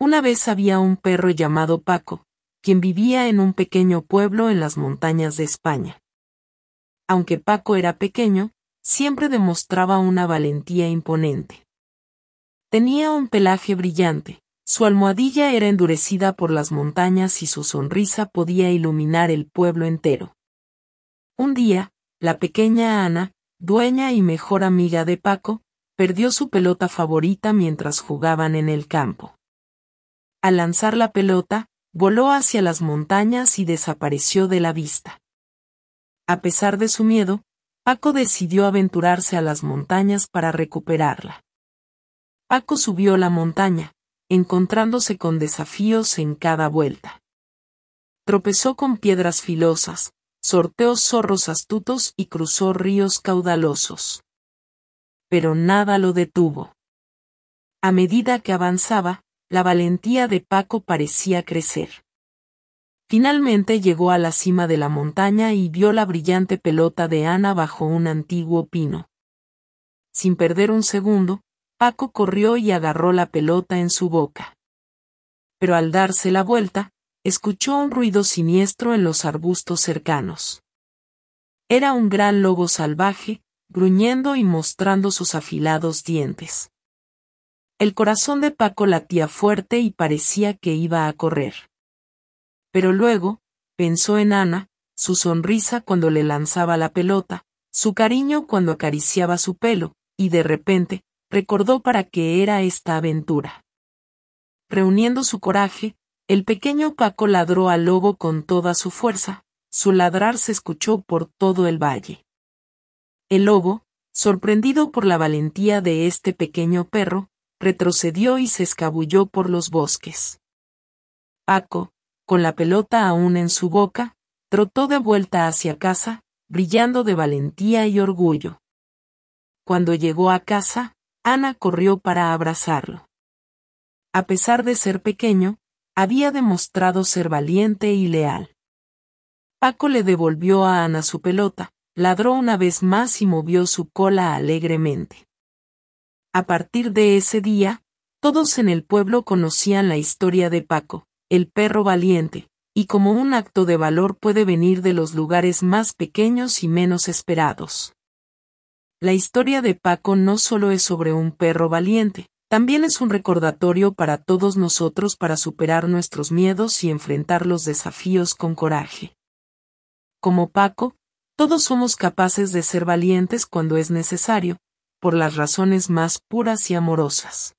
Una vez había un perro llamado Paco, quien vivía en un pequeño pueblo en las montañas de España. Aunque Paco era pequeño, siempre demostraba una valentía imponente. Tenía un pelaje brillante, su almohadilla era endurecida por las montañas y su sonrisa podía iluminar el pueblo entero. Un día, la pequeña Ana, dueña y mejor amiga de Paco, perdió su pelota favorita mientras jugaban en el campo. Al lanzar la pelota, voló hacia las montañas y desapareció de la vista. A pesar de su miedo, Paco decidió aventurarse a las montañas para recuperarla. Paco subió la montaña, encontrándose con desafíos en cada vuelta. Tropezó con piedras filosas, sorteó zorros astutos y cruzó ríos caudalosos. Pero nada lo detuvo. A medida que avanzaba, la valentía de Paco parecía crecer. Finalmente llegó a la cima de la montaña y vio la brillante pelota de Ana bajo un antiguo pino. Sin perder un segundo, Paco corrió y agarró la pelota en su boca. Pero al darse la vuelta, escuchó un ruido siniestro en los arbustos cercanos. Era un gran lobo salvaje, gruñendo y mostrando sus afilados dientes. El corazón de Paco latía fuerte y parecía que iba a correr. Pero luego, pensó en Ana, su sonrisa cuando le lanzaba la pelota, su cariño cuando acariciaba su pelo, y de repente, recordó para qué era esta aventura. Reuniendo su coraje, el pequeño Paco ladró al lobo con toda su fuerza, su ladrar se escuchó por todo el valle. El lobo, sorprendido por la valentía de este pequeño perro, retrocedió y se escabulló por los bosques. Paco, con la pelota aún en su boca, trotó de vuelta hacia casa, brillando de valentía y orgullo. Cuando llegó a casa, Ana corrió para abrazarlo. A pesar de ser pequeño, había demostrado ser valiente y leal. Paco le devolvió a Ana su pelota, ladró una vez más y movió su cola alegremente. A partir de ese día, todos en el pueblo conocían la historia de Paco, el perro valiente, y como un acto de valor puede venir de los lugares más pequeños y menos esperados. La historia de Paco no solo es sobre un perro valiente, también es un recordatorio para todos nosotros para superar nuestros miedos y enfrentar los desafíos con coraje. Como Paco, todos somos capaces de ser valientes cuando es necesario, por las razones más puras y amorosas.